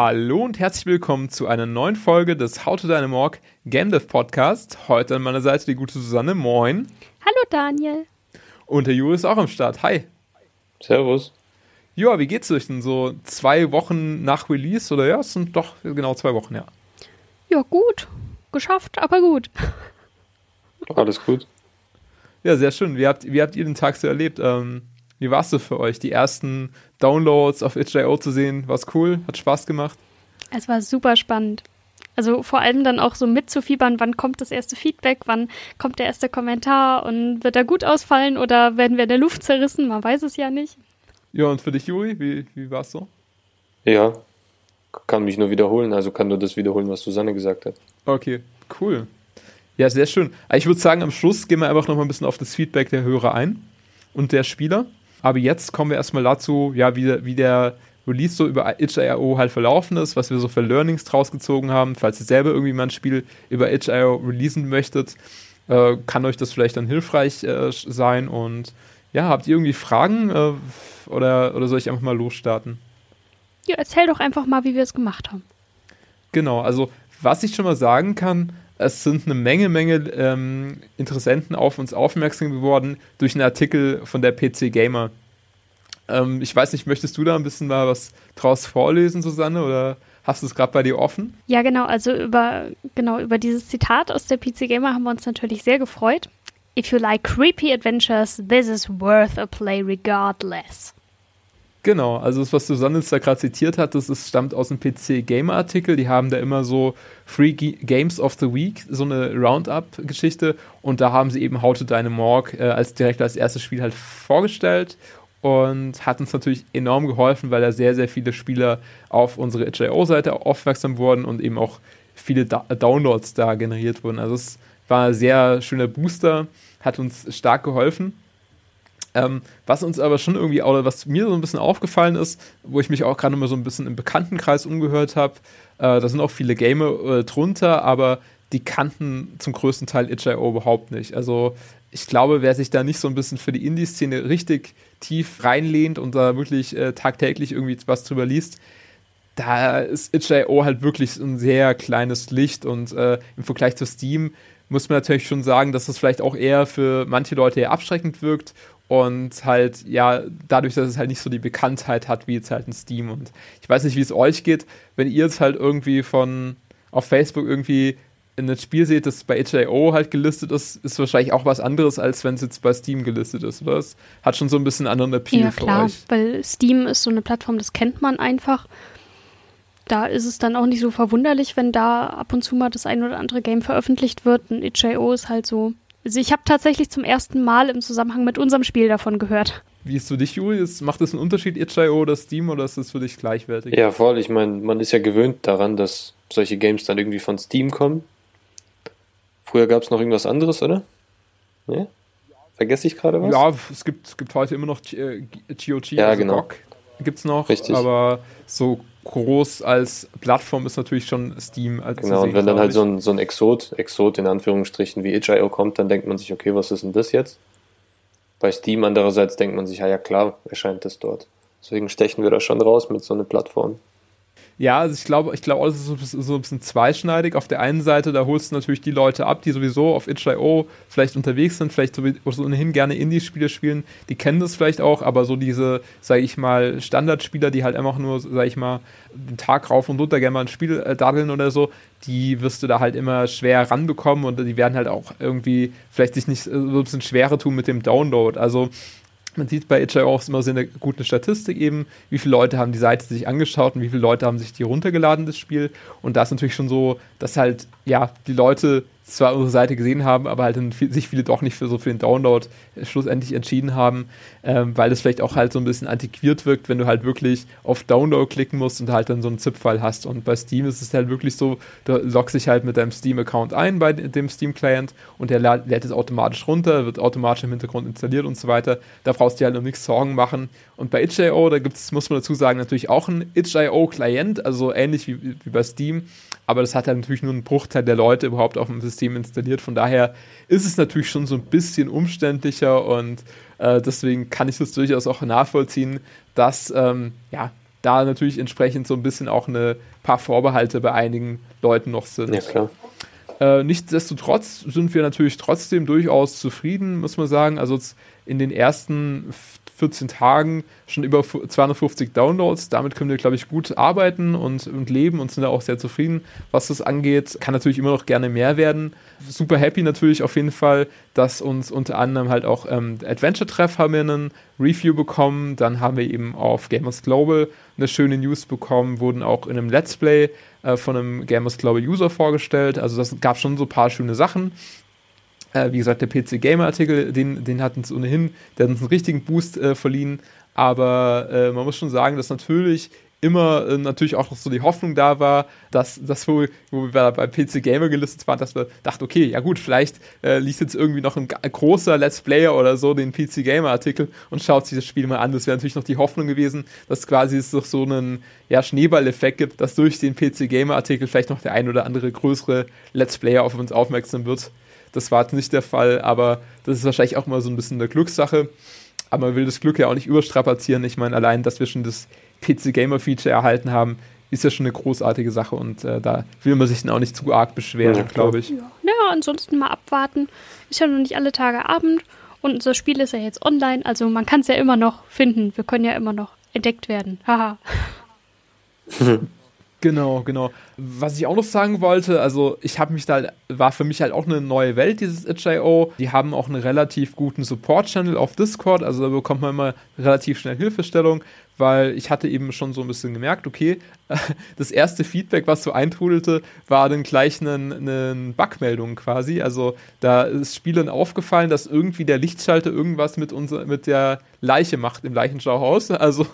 Hallo und herzlich willkommen zu einer neuen Folge des How to Dynamorg Game Dev Podcast. Heute an meiner Seite die gute Susanne. Moin. Hallo Daniel. Und der Juri ist auch am Start. Hi. Servus. Ja, wie geht's euch denn so zwei Wochen nach Release? Oder ja, es sind doch genau zwei Wochen, ja. Ja, gut. Geschafft, aber gut. Alles gut. Ja, sehr schön. Wie habt, wie habt ihr den Tag so erlebt? Ähm, wie war es so für euch, die ersten Downloads auf itch.io zu sehen? War es cool? Hat Spaß gemacht? Es war super spannend. Also vor allem dann auch so mitzufiebern, wann kommt das erste Feedback, wann kommt der erste Kommentar und wird er gut ausfallen oder werden wir in der Luft zerrissen? Man weiß es ja nicht. Ja, und für dich, Juri, wie, wie war es so? Ja, kann mich nur wiederholen, also kann nur das wiederholen, was Susanne gesagt hat. Okay, cool. Ja, sehr schön. Ich würde sagen, am Schluss gehen wir einfach noch mal ein bisschen auf das Feedback der Hörer ein und der Spieler. Aber jetzt kommen wir erstmal dazu, ja, wie, wie der Release so über itch.io halt verlaufen ist, was wir so für Learnings draus gezogen haben. Falls ihr selber irgendwie mal ein Spiel über itch.io releasen möchtet, äh, kann euch das vielleicht dann hilfreich äh, sein. Und ja, habt ihr irgendwie Fragen äh, oder, oder soll ich einfach mal losstarten? Ja, erzähl doch einfach mal, wie wir es gemacht haben. Genau, also was ich schon mal sagen kann, es sind eine Menge, Menge ähm, Interessenten auf uns aufmerksam geworden durch einen Artikel von der PC Gamer. Ähm, ich weiß nicht, möchtest du da ein bisschen mal was draus vorlesen, Susanne, oder hast du es gerade bei dir offen? Ja, genau, also über, genau, über dieses Zitat aus der PC Gamer haben wir uns natürlich sehr gefreut. If you like creepy adventures, this is worth a play regardless. Genau, also das, was Susanne da gerade zitiert hat, das ist, stammt aus dem PC Gamer Artikel. Die haben da immer so Free G Games of the Week, so eine Roundup-Geschichte. Und da haben sie eben How to Dynamorg äh, als direkt als erstes Spiel halt vorgestellt und hat uns natürlich enorm geholfen, weil da sehr, sehr viele Spieler auf unsere itch.io-Seite aufmerksam wurden und eben auch viele da Downloads da generiert wurden. Also es war ein sehr schöner Booster, hat uns stark geholfen. Ähm, was uns aber schon irgendwie, oder was mir so ein bisschen aufgefallen ist, wo ich mich auch gerade mal so ein bisschen im Bekanntenkreis umgehört habe, äh, da sind auch viele Gamer äh, drunter, aber die kannten zum größten Teil itch.io überhaupt nicht. Also ich glaube, wer sich da nicht so ein bisschen für die Indie-Szene richtig tief reinlehnt und da wirklich äh, tagtäglich irgendwie was drüber liest, da ist itch.io halt wirklich ein sehr kleines Licht und äh, im Vergleich zu Steam muss man natürlich schon sagen, dass das vielleicht auch eher für manche Leute eher abschreckend wirkt und halt, ja, dadurch, dass es halt nicht so die Bekanntheit hat wie jetzt halt ein Steam. Und ich weiß nicht, wie es euch geht, wenn ihr jetzt halt irgendwie von auf Facebook irgendwie in ein Spiel seht, das bei HIO halt gelistet ist, ist wahrscheinlich auch was anderes, als wenn es jetzt bei Steam gelistet ist, oder? Es hat schon so ein bisschen anderen Appeal ja, klar, euch. weil Steam ist so eine Plattform, das kennt man einfach. Da ist es dann auch nicht so verwunderlich, wenn da ab und zu mal das ein oder andere Game veröffentlicht wird. Ein HIO ist halt so also ich habe tatsächlich zum ersten Mal im Zusammenhang mit unserem Spiel davon gehört. Wie ist für dich, Juri? Macht das einen Unterschied, itch.io oder Steam, oder ist das für dich gleichwertig? Ja, voll. Ich meine, man ist ja gewöhnt daran, dass solche Games dann irgendwie von Steam kommen. Früher gab es noch irgendwas anderes, oder? Ja? Vergesse ich gerade was? Ja, es gibt, es gibt heute immer noch GOG, äh, ja, also genau. Gibt es noch. Richtig. Aber so groß als Plattform ist natürlich schon Steam. Als genau, und wenn dann halt so ein, so ein Exot, Exot in Anführungsstrichen wie itch.io kommt, dann denkt man sich, okay, was ist denn das jetzt? Bei Steam andererseits denkt man sich, ja, ja klar, erscheint das dort. Deswegen stechen wir da schon raus mit so einer Plattform. Ja, also ich glaube, ich glaube, es ist so, ein bisschen zweischneidig. Auf der einen Seite, da holst du natürlich die Leute ab, die sowieso auf itch.io vielleicht unterwegs sind, vielleicht so ohnehin gerne Indie-Spiele spielen, die kennen das vielleicht auch, aber so diese, sage ich mal, Standardspieler, die halt einfach nur, sage ich mal, den Tag rauf und runter gerne mal ein Spiel äh, daddeln oder so, die wirst du da halt immer schwer ranbekommen und die werden halt auch irgendwie vielleicht sich nicht so ein bisschen schwerer tun mit dem Download. Also man sieht bei itch.io auch immer so eine gute Statistik eben, wie viele Leute haben die Seite sich angeschaut und wie viele Leute haben sich die runtergeladen, das Spiel. Und da ist natürlich schon so, dass halt, ja, die Leute zwar unsere Seite gesehen haben, aber halt sich viele doch nicht für so für den Download schlussendlich entschieden haben, ähm, weil es vielleicht auch halt so ein bisschen antiquiert wirkt, wenn du halt wirklich auf Download klicken musst und halt dann so einen ZIP-File hast. Und bei Steam ist es halt wirklich so, du loggst dich halt mit deinem Steam-Account ein bei dem Steam-Client und der lädt es automatisch runter, wird automatisch im Hintergrund installiert und so weiter. Da brauchst du dir halt um nichts Sorgen machen. Und bei itch.io, da gibt es, muss man dazu sagen, natürlich auch einen itch.io-Client, also ähnlich wie, wie bei Steam aber das hat halt natürlich nur einen Bruchteil der Leute überhaupt auf dem System installiert. Von daher ist es natürlich schon so ein bisschen umständlicher und äh, deswegen kann ich das durchaus auch nachvollziehen, dass ähm, ja, da natürlich entsprechend so ein bisschen auch ein paar Vorbehalte bei einigen Leuten noch sind. Ja, klar. Äh, nichtsdestotrotz sind wir natürlich trotzdem durchaus zufrieden, muss man sagen. Also in den ersten 14 Tagen schon über 250 Downloads. Damit können wir, glaube ich, gut arbeiten und, und leben und sind da auch sehr zufrieden, was das angeht. Kann natürlich immer noch gerne mehr werden. Super happy natürlich auf jeden Fall, dass uns unter anderem halt auch ähm, Adventure Treff haben wir einen Review bekommen. Dann haben wir eben auf Gamers Global eine schöne News bekommen, wurden auch in einem Let's Play äh, von einem Gamers Global User vorgestellt. Also das gab schon so ein paar schöne Sachen. Äh, wie gesagt, der PC Gamer Artikel, den, den hat uns ohnehin, der hat uns einen richtigen Boost äh, verliehen. Aber äh, man muss schon sagen, dass natürlich immer äh, natürlich auch noch so die Hoffnung da war, dass das, wo, wo wir bei PC Gamer gelistet waren, dass wir dachten, okay, ja gut, vielleicht äh, liest jetzt irgendwie noch ein, großer Let's Player oder so den PC Gamer Artikel und schaut sich das Spiel mal an. Das wäre natürlich noch die Hoffnung gewesen, dass quasi es doch so einen ja, Schneeballeffekt gibt, dass durch den PC Gamer Artikel vielleicht noch der ein oder andere größere Let's Player auf uns aufmerksam wird. Das war jetzt nicht der Fall, aber das ist wahrscheinlich auch mal so ein bisschen eine Glückssache. Aber man will das Glück ja auch nicht überstrapazieren. Ich meine, allein, dass wir schon das PC Gamer Feature erhalten haben, ist ja schon eine großartige Sache und äh, da will man sich dann auch nicht zu arg beschweren, ja, glaube ich. Ja. Naja, ansonsten mal abwarten. Ist ja noch nicht alle Tage Abend und unser Spiel ist ja jetzt online, also man kann es ja immer noch finden. Wir können ja immer noch entdeckt werden. Haha. Genau, genau. Was ich auch noch sagen wollte, also ich habe mich da, war für mich halt auch eine neue Welt, dieses itch.io. Die haben auch einen relativ guten Support-Channel auf Discord, also da bekommt man immer relativ schnell Hilfestellung weil ich hatte eben schon so ein bisschen gemerkt, okay, das erste Feedback, was so eintrudelte, war dann gleich eine, eine Bugmeldung quasi. Also da ist Spielern aufgefallen, dass irgendwie der Lichtschalter irgendwas mit, unser, mit der Leiche macht im Leichenschauhaus. Also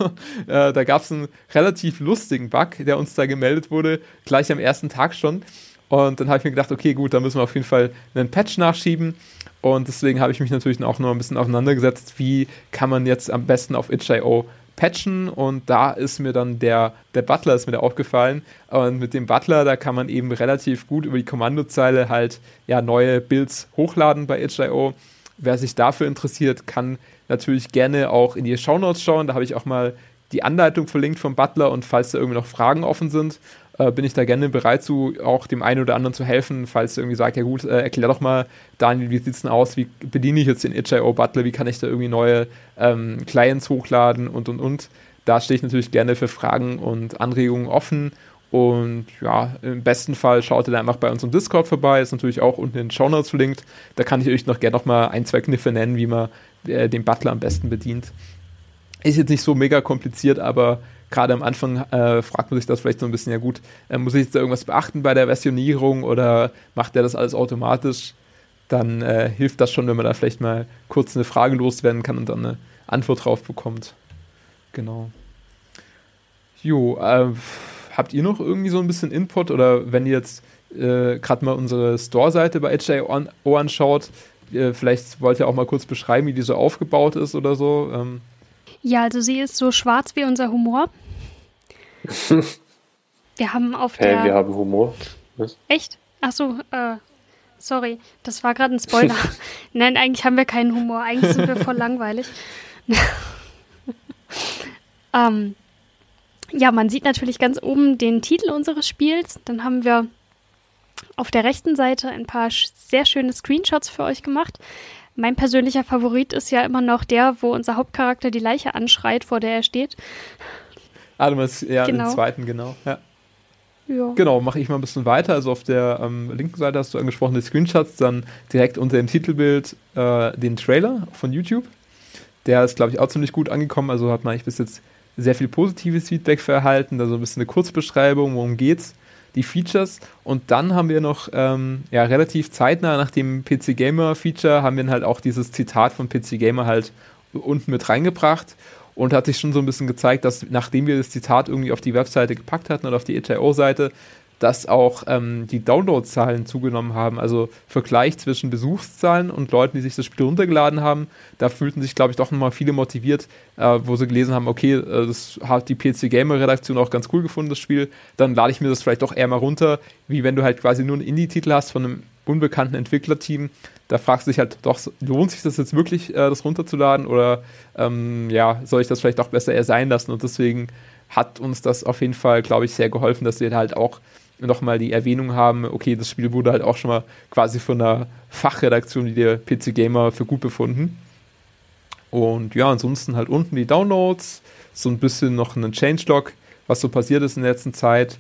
äh, da gab es einen relativ lustigen Bug, der uns da gemeldet wurde, gleich am ersten Tag schon. Und dann habe ich mir gedacht, okay, gut, da müssen wir auf jeden Fall einen Patch nachschieben. Und deswegen habe ich mich natürlich auch noch ein bisschen auseinandergesetzt, wie kann man jetzt am besten auf itch.io patchen und da ist mir dann der, der Butler ist mir da aufgefallen und mit dem Butler, da kann man eben relativ gut über die Kommandozeile halt ja neue Builds hochladen bei itch.io. Wer sich dafür interessiert, kann natürlich gerne auch in die Shownotes schauen, da habe ich auch mal die Anleitung verlinkt vom Butler und falls da irgendwie noch Fragen offen sind, äh, bin ich da gerne bereit zu, auch dem einen oder anderen zu helfen, falls irgendwie sagt, ja gut, äh, erklär doch mal, Daniel, wie sieht es denn aus, wie bediene ich jetzt den itch.io Butler, wie kann ich da irgendwie neue ähm, Clients hochladen und und und. Da stehe ich natürlich gerne für Fragen und Anregungen offen. Und ja, im besten Fall schaut ihr da einfach bei unserem Discord vorbei. Ist natürlich auch unten in den Show Notes verlinkt. Da kann ich euch noch gerne noch mal ein, zwei Kniffe nennen, wie man äh, den Butler am besten bedient. Ist jetzt nicht so mega kompliziert, aber gerade am Anfang äh, fragt man sich das vielleicht so ein bisschen, ja gut, äh, muss ich jetzt da irgendwas beachten bei der Versionierung oder macht der das alles automatisch? Dann äh, hilft das schon, wenn man da vielleicht mal kurz eine Frage loswerden kann und dann eine Antwort drauf bekommt. Genau. Jo, äh, habt ihr noch irgendwie so ein bisschen Input oder wenn ihr jetzt äh, gerade mal unsere Store-Seite bei HJO anschaut, äh, vielleicht wollt ihr auch mal kurz beschreiben, wie die so aufgebaut ist oder so. Ähm. Ja, also sie ist so schwarz wie unser Humor. wir haben auf hey, der. wir haben Humor. Was? Echt? Ach so, äh, sorry, das war gerade ein Spoiler. Nein, eigentlich haben wir keinen Humor. Eigentlich sind wir voll langweilig. ähm, ja, man sieht natürlich ganz oben den Titel unseres Spiels. Dann haben wir auf der rechten Seite ein paar sehr schöne Screenshots für euch gemacht. Mein persönlicher Favorit ist ja immer noch der, wo unser Hauptcharakter die Leiche anschreit, vor der er steht. Ah, du meinst, ja, genau. den zweiten, genau. Ja. Ja. Genau, mache ich mal ein bisschen weiter. Also auf der ähm, linken Seite hast du angesprochen die Screenshots, dann direkt unter dem Titelbild äh, den Trailer von YouTube. Der ist, glaube ich, auch ziemlich gut angekommen. Also hat man eigentlich bis jetzt sehr viel positives Feedback für erhalten. Also ein bisschen eine Kurzbeschreibung, worum geht's, die Features. Und dann haben wir noch ähm, ja, relativ zeitnah nach dem PC Gamer Feature haben wir halt auch dieses Zitat von PC Gamer halt unten mit reingebracht und hat sich schon so ein bisschen gezeigt, dass nachdem wir das Zitat irgendwie auf die Webseite gepackt hatten oder auf die itch.io-Seite, dass auch ähm, die Downloadzahlen zugenommen haben. Also Vergleich zwischen Besuchszahlen und Leuten, die sich das Spiel runtergeladen haben, da fühlten sich, glaube ich, doch nochmal viele motiviert, äh, wo sie gelesen haben, okay, äh, das hat die PC Gamer Redaktion auch ganz cool gefunden, das Spiel, dann lade ich mir das vielleicht doch eher mal runter, wie wenn du halt quasi nur einen Indie-Titel hast von einem unbekannten Entwicklerteam, da fragst du dich halt doch, lohnt sich das jetzt wirklich, äh, das runterzuladen oder ähm, ja, soll ich das vielleicht doch besser eher sein lassen? Und deswegen hat uns das auf jeden Fall, glaube ich, sehr geholfen, dass wir halt auch nochmal die Erwähnung haben, okay, das Spiel wurde halt auch schon mal quasi von einer Fachredaktion wie der PC Gamer für gut befunden. Und ja, ansonsten halt unten die Downloads, so ein bisschen noch einen Changelog, was so passiert ist in der letzten Zeit.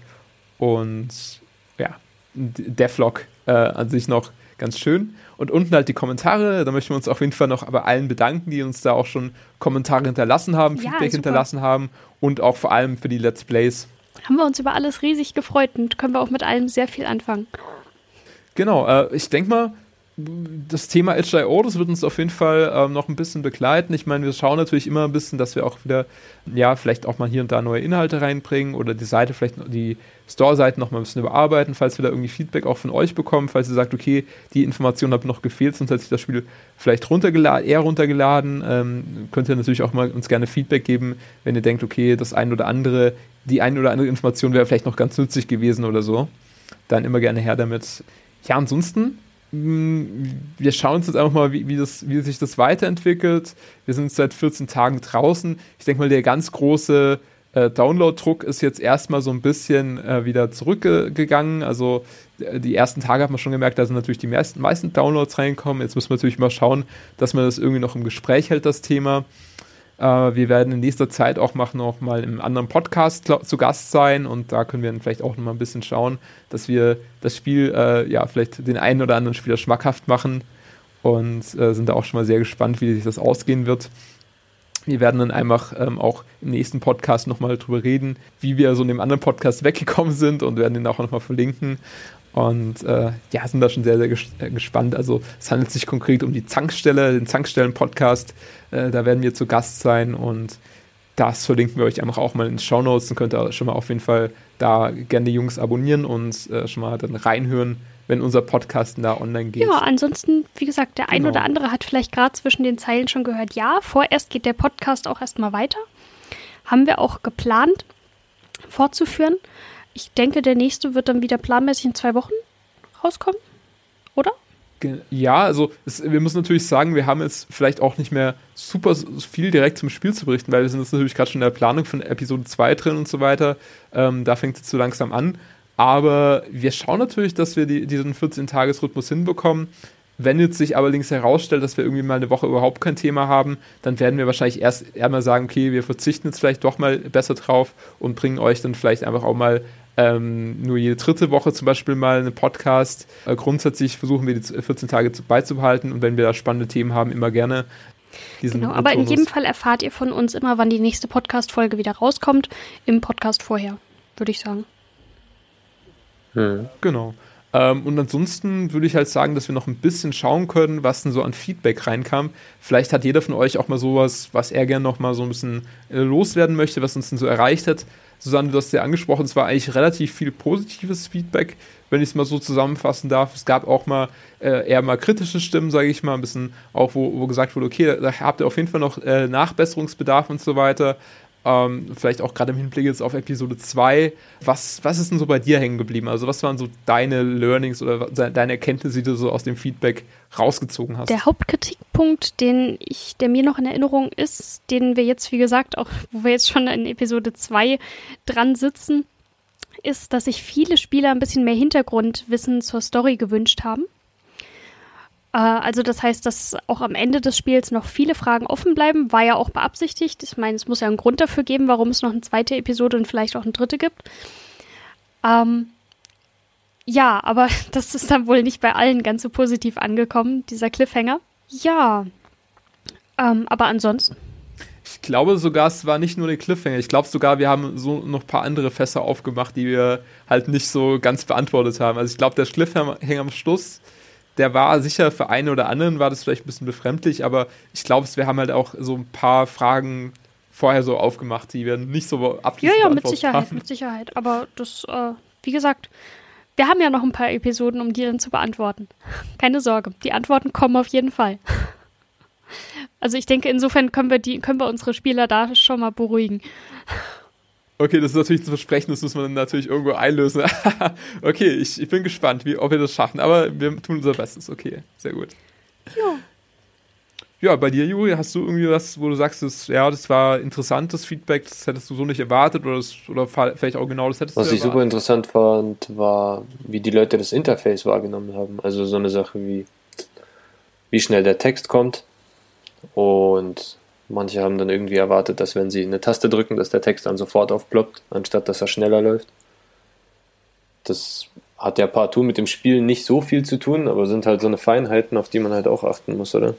Und ja, Devlog äh, an sich noch ganz schön. Und unten halt die Kommentare, da möchten wir uns auf jeden Fall noch bei allen bedanken, die uns da auch schon Kommentare hinterlassen haben, ja, Feedback super. hinterlassen haben und auch vor allem für die Let's Plays. Haben wir uns über alles riesig gefreut und können wir auch mit allem sehr viel anfangen. Genau, äh, ich denke mal, das Thema HIO, das wird uns auf jeden Fall ähm, noch ein bisschen begleiten. Ich meine, wir schauen natürlich immer ein bisschen, dass wir auch wieder, ja, vielleicht auch mal hier und da neue Inhalte reinbringen oder die Seite, vielleicht die Store-Seiten noch mal ein bisschen überarbeiten, falls wir da irgendwie Feedback auch von euch bekommen, falls ihr sagt, okay, die Information hat noch gefehlt, sonst hätte ich das Spiel vielleicht runtergeladen, eher runtergeladen. Ähm, könnt ihr natürlich auch mal uns gerne Feedback geben, wenn ihr denkt, okay, das ein oder andere, die ein oder andere Information wäre vielleicht noch ganz nützlich gewesen oder so. Dann immer gerne her damit. Ja, ansonsten wir schauen uns jetzt einfach mal, wie, wie, das, wie sich das weiterentwickelt. Wir sind seit 14 Tagen draußen. Ich denke mal, der ganz große äh, Download-Druck ist jetzt erstmal so ein bisschen äh, wieder zurückgegangen. Also äh, die ersten Tage hat man schon gemerkt, da sind natürlich die meisten, meisten Downloads reinkommen. Jetzt müssen wir natürlich mal schauen, dass man das irgendwie noch im Gespräch hält, das Thema. Äh, wir werden in nächster Zeit auch noch, mal im anderen Podcast zu Gast sein und da können wir dann vielleicht auch noch mal ein bisschen schauen, dass wir das Spiel äh, ja vielleicht den einen oder anderen Spieler schmackhaft machen und äh, sind da auch schon mal sehr gespannt, wie sich das ausgehen wird. Wir werden dann einfach ähm, auch im nächsten Podcast nochmal drüber reden, wie wir so in dem anderen Podcast weggekommen sind und werden den auch nochmal verlinken. Und äh, ja, sind da schon sehr, sehr ges äh, gespannt. Also es handelt sich konkret um die Zankstelle, den Zankstellen-Podcast. Äh, da werden wir zu Gast sein und das verlinken wir euch einfach auch mal in den Show Notes. Dann könnt ihr schon mal auf jeden Fall da gerne die Jungs abonnieren und äh, schon mal dann reinhören, wenn unser Podcast da online geht. Ja, ansonsten, wie gesagt, der genau. ein oder andere hat vielleicht gerade zwischen den Zeilen schon gehört, ja, vorerst geht der Podcast auch erstmal weiter. Haben wir auch geplant fortzuführen. Ich denke, der nächste wird dann wieder planmäßig in zwei Wochen rauskommen, oder? Ja, also es, wir müssen natürlich sagen, wir haben jetzt vielleicht auch nicht mehr super viel direkt zum Spiel zu berichten, weil wir sind jetzt natürlich gerade schon in der Planung von Episode 2 drin und so weiter. Ähm, da fängt es so langsam an. Aber wir schauen natürlich, dass wir die, diesen 14-Tages-Rhythmus hinbekommen. Wenn jetzt sich allerdings herausstellt, dass wir irgendwie mal eine Woche überhaupt kein Thema haben, dann werden wir wahrscheinlich erst einmal sagen, okay, wir verzichten jetzt vielleicht doch mal besser drauf und bringen euch dann vielleicht einfach auch mal ähm, nur jede dritte Woche zum Beispiel mal einen Podcast. Äh, grundsätzlich versuchen wir die 14 Tage zu, beizubehalten und wenn wir da spannende Themen haben, immer gerne. Genau, aber in jedem Fall erfahrt ihr von uns immer, wann die nächste Podcast-Folge wieder rauskommt, im Podcast vorher, würde ich sagen. Hm. Genau. Ähm, und ansonsten würde ich halt sagen, dass wir noch ein bisschen schauen können, was denn so an Feedback reinkam. Vielleicht hat jeder von euch auch mal sowas, was er gerne noch mal so ein bisschen äh, loswerden möchte, was uns denn so erreicht hat. Susanne, du hast ja angesprochen, es war eigentlich relativ viel positives Feedback, wenn ich es mal so zusammenfassen darf. Es gab auch mal äh, eher mal kritische Stimmen, sage ich mal, ein bisschen auch, wo, wo gesagt wurde, okay, da, da habt ihr auf jeden Fall noch äh, Nachbesserungsbedarf und so weiter. Ähm, vielleicht auch gerade im Hinblick jetzt auf Episode 2. Was, was ist denn so bei dir hängen geblieben? Also, was waren so deine Learnings oder deine Erkenntnisse, die du so aus dem Feedback rausgezogen hast? Der Hauptkritikpunkt, den ich, der mir noch in Erinnerung ist, den wir jetzt, wie gesagt, auch wo wir jetzt schon in Episode 2 dran sitzen, ist, dass sich viele Spieler ein bisschen mehr Hintergrundwissen zur Story gewünscht haben. Äh, also das heißt, dass auch am Ende des Spiels noch viele Fragen offen bleiben, war ja auch beabsichtigt. Ich meine, es muss ja einen Grund dafür geben, warum es noch eine zweite Episode und vielleicht auch eine dritte gibt. Ähm, ja, aber das ist dann wohl nicht bei allen ganz so positiv angekommen, dieser Cliffhanger. Ja, ähm, aber ansonsten. Ich glaube sogar, es war nicht nur der Cliffhanger. Ich glaube sogar, wir haben so noch ein paar andere Fässer aufgemacht, die wir halt nicht so ganz beantwortet haben. Also ich glaube, der Cliffhanger am Schluss der war sicher für einen oder anderen war das vielleicht ein bisschen befremdlich, aber ich glaube, wir haben halt auch so ein paar Fragen vorher so aufgemacht, die wir nicht so abschließend Ja, ja, mit Sicherheit, haben. mit Sicherheit. Aber das, äh, wie gesagt, wir haben ja noch ein paar Episoden, um die dann zu beantworten. Keine Sorge, die Antworten kommen auf jeden Fall. Also ich denke, insofern können wir die, können wir unsere Spieler da schon mal beruhigen. Okay, das ist natürlich zu versprechen, das muss man dann natürlich irgendwo einlösen. okay, ich, ich bin gespannt, wie, ob wir das schaffen, aber wir tun unser Bestes. Okay, sehr gut. Ja. ja, bei dir, Juri, hast du irgendwie was, wo du sagst, das, ja, das war interessantes Feedback, das hättest du so nicht erwartet oder, das, oder vielleicht auch genau das hättest was du Was ich super interessant fand, war, wie die Leute das Interface wahrgenommen haben. Also so eine Sache wie, wie schnell der Text kommt und manche haben dann irgendwie erwartet, dass wenn sie eine Taste drücken, dass der Text dann sofort aufploppt, anstatt dass er schneller läuft. Das hat ja partout mit dem Spiel nicht so viel zu tun, aber sind halt so eine Feinheiten, auf die man halt auch achten muss, oder?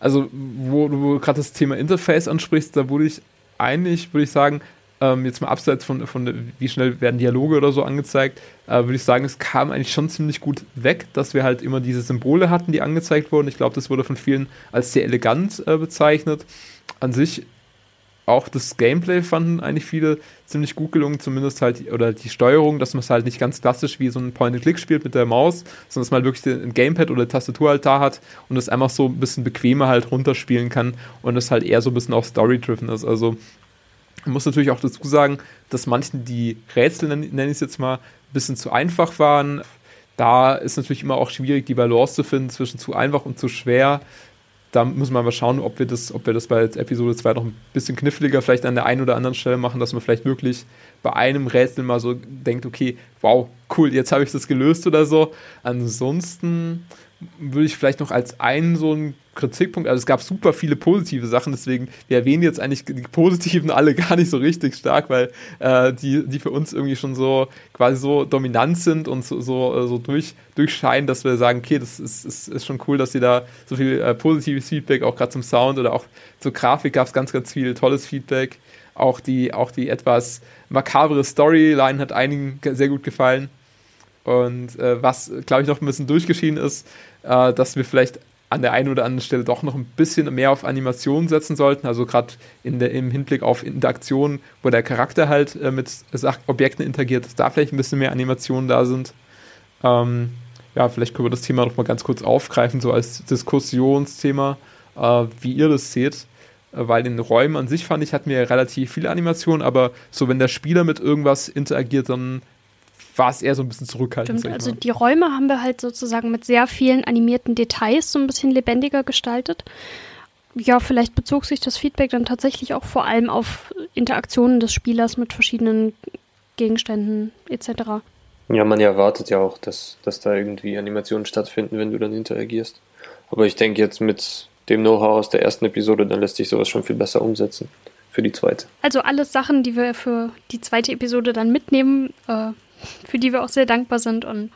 Also, wo du gerade das Thema Interface ansprichst, da wurde ich eigentlich, würde ich sagen, ähm, jetzt mal abseits von, von wie schnell werden Dialoge oder so angezeigt, äh, würde ich sagen, es kam eigentlich schon ziemlich gut weg, dass wir halt immer diese Symbole hatten, die angezeigt wurden. Ich glaube, das wurde von vielen als sehr elegant äh, bezeichnet. An sich auch das Gameplay fanden eigentlich viele ziemlich gut gelungen, zumindest halt, oder die Steuerung, dass man es halt nicht ganz klassisch wie so ein Point-and-Click spielt mit der Maus, sondern dass man halt wirklich ein Gamepad oder Tastatur halt da hat und es einfach so ein bisschen bequemer halt runterspielen kann und es halt eher so ein bisschen auch Story-driven ist. Also man muss natürlich auch dazu sagen, dass manchen die Rätsel, nenne ich es jetzt mal, ein bisschen zu einfach waren. Da ist natürlich immer auch schwierig, die Balance zu finden zwischen zu einfach und zu schwer da müssen wir mal schauen, ob wir das, ob wir das bei Episode 2 noch ein bisschen kniffliger vielleicht an der einen oder anderen Stelle machen, dass man vielleicht wirklich bei einem Rätsel mal so denkt, okay, wow, cool, jetzt habe ich das gelöst oder so. Ansonsten würde ich vielleicht noch als einen so einen Kritikpunkt, also es gab super viele positive Sachen, deswegen, wir erwähnen jetzt eigentlich die positiven alle gar nicht so richtig stark, weil äh, die, die für uns irgendwie schon so quasi so dominant sind und so, so, äh, so durch, durchscheinen, dass wir sagen, okay, das ist, ist, ist schon cool, dass sie da so viel äh, positives Feedback, auch gerade zum Sound oder auch zur Grafik gab es ganz, ganz viel tolles Feedback. Auch die, auch die etwas makabere Storyline hat einigen sehr gut gefallen. Und äh, was, glaube ich, noch ein bisschen durchgeschieden ist, äh, dass wir vielleicht an der einen oder anderen Stelle doch noch ein bisschen mehr auf Animation setzen sollten. Also gerade im Hinblick auf Interaktion, wo der Charakter halt äh, mit Objekten interagiert, dass da vielleicht ein bisschen mehr Animationen da sind. Ähm, ja, vielleicht können wir das Thema noch mal ganz kurz aufgreifen, so als Diskussionsthema, äh, wie ihr das seht. Äh, weil in Räumen an sich fand ich, hatten wir relativ viele Animationen, aber so wenn der Spieler mit irgendwas interagiert, dann war es eher so ein bisschen zurückhaltend. Stimmt, also die Räume haben wir halt sozusagen mit sehr vielen animierten Details so ein bisschen lebendiger gestaltet. Ja, vielleicht bezog sich das Feedback dann tatsächlich auch vor allem auf Interaktionen des Spielers mit verschiedenen Gegenständen etc. Ja, man erwartet ja auch, dass, dass da irgendwie Animationen stattfinden, wenn du dann interagierst. Aber ich denke jetzt mit dem Know-how aus der ersten Episode, dann lässt sich sowas schon viel besser umsetzen für die zweite. Also alles Sachen, die wir für die zweite Episode dann mitnehmen, äh, für die wir auch sehr dankbar sind und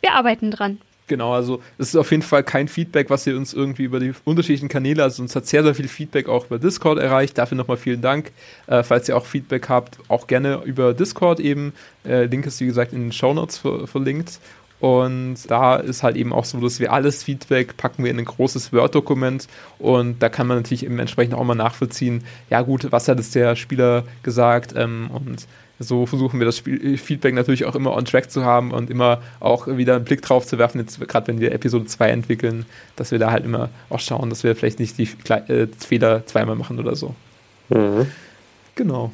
wir arbeiten dran. Genau, also es ist auf jeden Fall kein Feedback, was ihr uns irgendwie über die unterschiedlichen Kanäle, also uns hat sehr, sehr viel Feedback auch über Discord erreicht. Dafür nochmal vielen Dank. Äh, falls ihr auch Feedback habt, auch gerne über Discord eben. Äh, Link ist wie gesagt in den Show Notes ver verlinkt. Und da ist halt eben auch so, dass wir alles Feedback packen wir in ein großes Word-Dokument und da kann man natürlich eben entsprechend auch mal nachvollziehen, ja gut, was hat es der Spieler gesagt ähm, und so versuchen wir das Spiel Feedback natürlich auch immer on track zu haben und immer auch wieder einen Blick drauf zu werfen, jetzt gerade wenn wir Episode 2 entwickeln, dass wir da halt immer auch schauen, dass wir vielleicht nicht die äh, Fehler zweimal machen oder so. Mhm. Genau.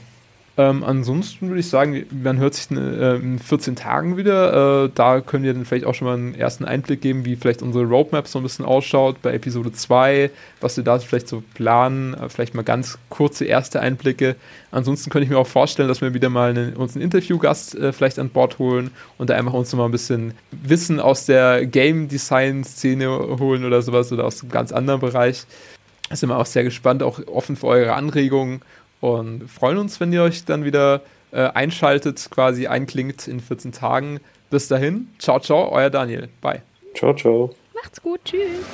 Ähm, ansonsten würde ich sagen, man hört sich äh, in 14 Tagen wieder. Äh, da können wir dann vielleicht auch schon mal einen ersten Einblick geben, wie vielleicht unsere Roadmap so ein bisschen ausschaut bei Episode 2, was wir da vielleicht so planen. Äh, vielleicht mal ganz kurze erste Einblicke. Ansonsten könnte ich mir auch vorstellen, dass wir wieder mal einen, uns einen Interviewgast äh, vielleicht an Bord holen und da einfach uns noch mal ein bisschen Wissen aus der Game Design Szene holen oder sowas oder aus einem ganz anderen Bereich. Da sind wir auch sehr gespannt, auch offen für eure Anregungen und freuen uns, wenn ihr euch dann wieder äh, einschaltet, quasi einklingt in 14 Tagen. Bis dahin, ciao, ciao, euer Daniel. Bye. Ciao, ciao. Macht's gut, tschüss.